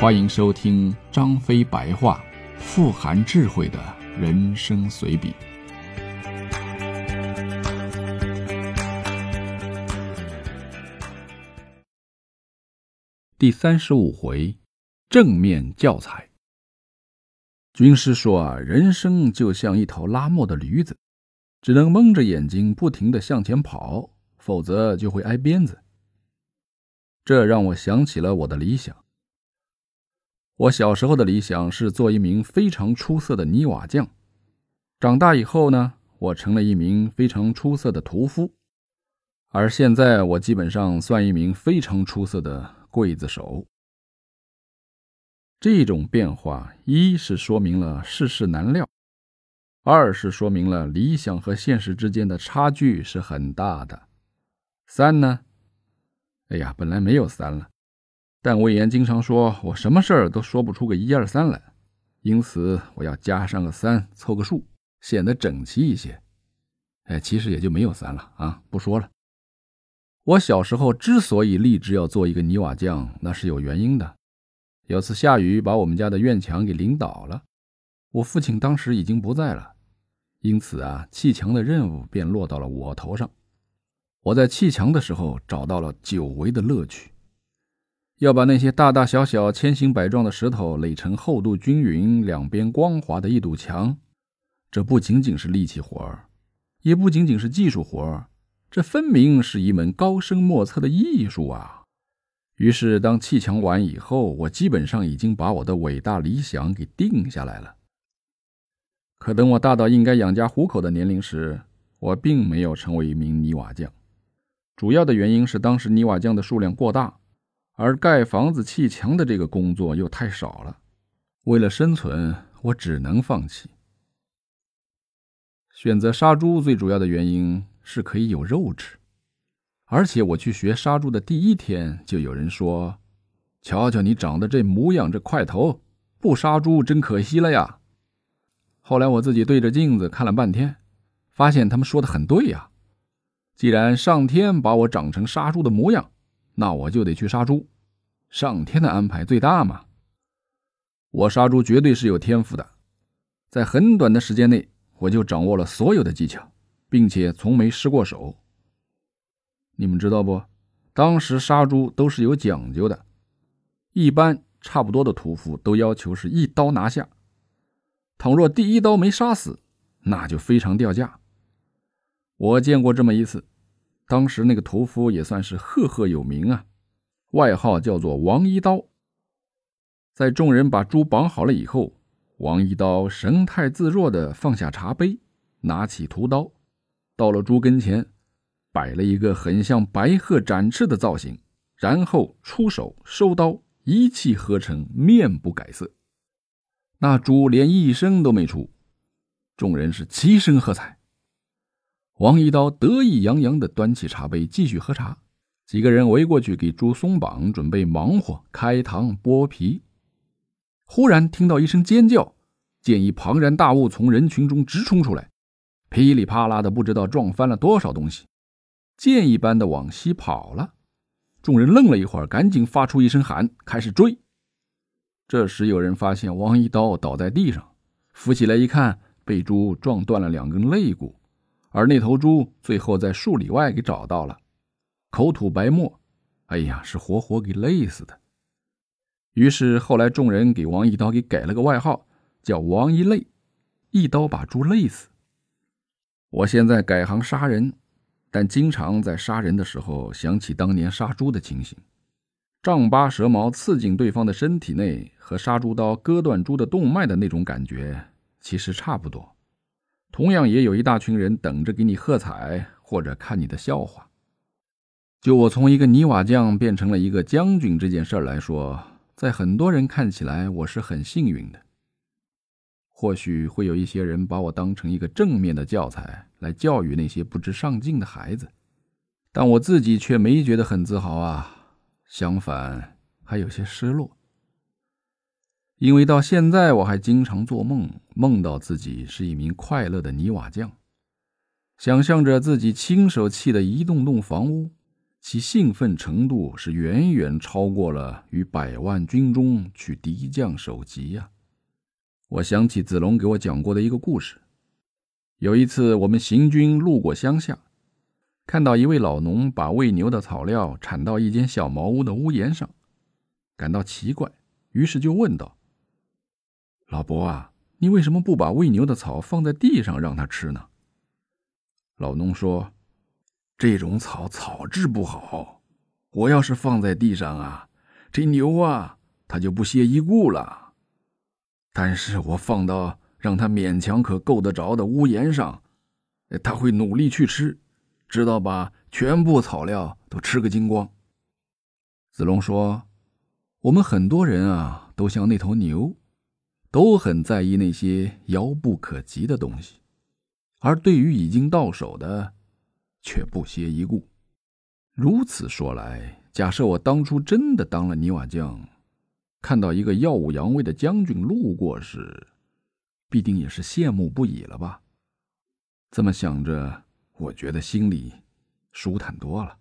欢迎收听张飞白话，富含智慧的人生随笔。第三十五回，正面教材。军师说啊，人生就像一头拉磨的驴子，只能蒙着眼睛不停的向前跑，否则就会挨鞭子。这让我想起了我的理想。我小时候的理想是做一名非常出色的泥瓦匠，长大以后呢，我成了一名非常出色的屠夫，而现在我基本上算一名非常出色的刽子手。这种变化，一是说明了世事难料，二是说明了理想和现实之间的差距是很大的。三呢？哎呀，本来没有三了。但魏延经常说：“我什么事儿都说不出个一二三来，因此我要加上个三，凑个数，显得整齐一些。”哎，其实也就没有三了啊！不说了。我小时候之所以立志要做一个泥瓦匠，那是有原因的。有次下雨，把我们家的院墙给淋倒了，我父亲当时已经不在了，因此啊，砌墙的任务便落到了我头上。我在砌墙的时候找到了久违的乐趣。要把那些大大小小、千形百状的石头垒成厚度均匀、两边光滑的一堵墙，这不仅仅是力气活儿，也不仅仅是技术活儿，这分明是一门高深莫测的艺术啊！于是，当砌墙完以后，我基本上已经把我的伟大理想给定下来了。可等我大到应该养家糊口的年龄时，我并没有成为一名泥瓦匠。主要的原因是当时泥瓦匠的数量过大。而盖房子、砌墙的这个工作又太少了，为了生存，我只能放弃。选择杀猪最主要的原因是可以有肉吃，而且我去学杀猪的第一天，就有人说：“瞧瞧你长得这模样，这块头，不杀猪真可惜了呀。”后来我自己对着镜子看了半天，发现他们说的很对呀。既然上天把我长成杀猪的模样，那我就得去杀猪，上天的安排最大嘛。我杀猪绝对是有天赋的，在很短的时间内，我就掌握了所有的技巧，并且从没失过手。你们知道不？当时杀猪都是有讲究的，一般差不多的屠夫都要求是一刀拿下，倘若第一刀没杀死，那就非常掉价。我见过这么一次。当时那个屠夫也算是赫赫有名啊，外号叫做王一刀。在众人把猪绑好了以后，王一刀神态自若地放下茶杯，拿起屠刀，到了猪跟前，摆了一个很像白鹤展翅的造型，然后出手收刀，一气呵成，面不改色。那猪连一声都没出，众人是齐声喝彩。王一刀得意洋洋地端起茶杯继续喝茶，几个人围过去给猪松绑，准备忙活开膛剥皮。忽然听到一声尖叫，见一庞然大物从人群中直冲出来，噼里啪啦的不知道撞翻了多少东西，箭一般的往西跑了。众人愣了一会儿，赶紧发出一声喊，开始追。这时有人发现王一刀倒在地上，扶起来一看，被猪撞断了两根肋骨。而那头猪最后在数里外给找到了，口吐白沫，哎呀，是活活给累死的。于是后来众人给王一刀给改了个外号，叫王一累，一刀把猪累死。我现在改行杀人，但经常在杀人的时候想起当年杀猪的情形，丈八蛇矛刺进对方的身体内，和杀猪刀割断猪的动脉的那种感觉其实差不多。同样也有一大群人等着给你喝彩或者看你的笑话。就我从一个泥瓦匠变成了一个将军这件事来说，在很多人看起来我是很幸运的。或许会有一些人把我当成一个正面的教材来教育那些不知上进的孩子，但我自己却没觉得很自豪啊，相反还有些失落。因为到现在，我还经常做梦，梦到自己是一名快乐的泥瓦匠，想象着自己亲手砌的一栋栋房屋，其兴奋程度是远远超过了与百万军中去敌将首级呀。我想起子龙给我讲过的一个故事。有一次，我们行军路过乡下，看到一位老农把喂牛的草料铲到一间小茅屋的屋檐上，感到奇怪，于是就问道：“老伯啊，你为什么不把喂牛的草放在地上让它吃呢？”老农说。这种草草质不好，我要是放在地上啊，这牛啊，它就不屑一顾了。但是我放到让它勉强可够得着的屋檐上，它会努力去吃，直到把全部草料都吃个精光。子龙说：“我们很多人啊，都像那头牛，都很在意那些遥不可及的东西，而对于已经到手的。”却不屑一顾。如此说来，假设我当初真的当了泥瓦匠，看到一个耀武扬威的将军路过时，必定也是羡慕不已了吧？这么想着，我觉得心里舒坦多了。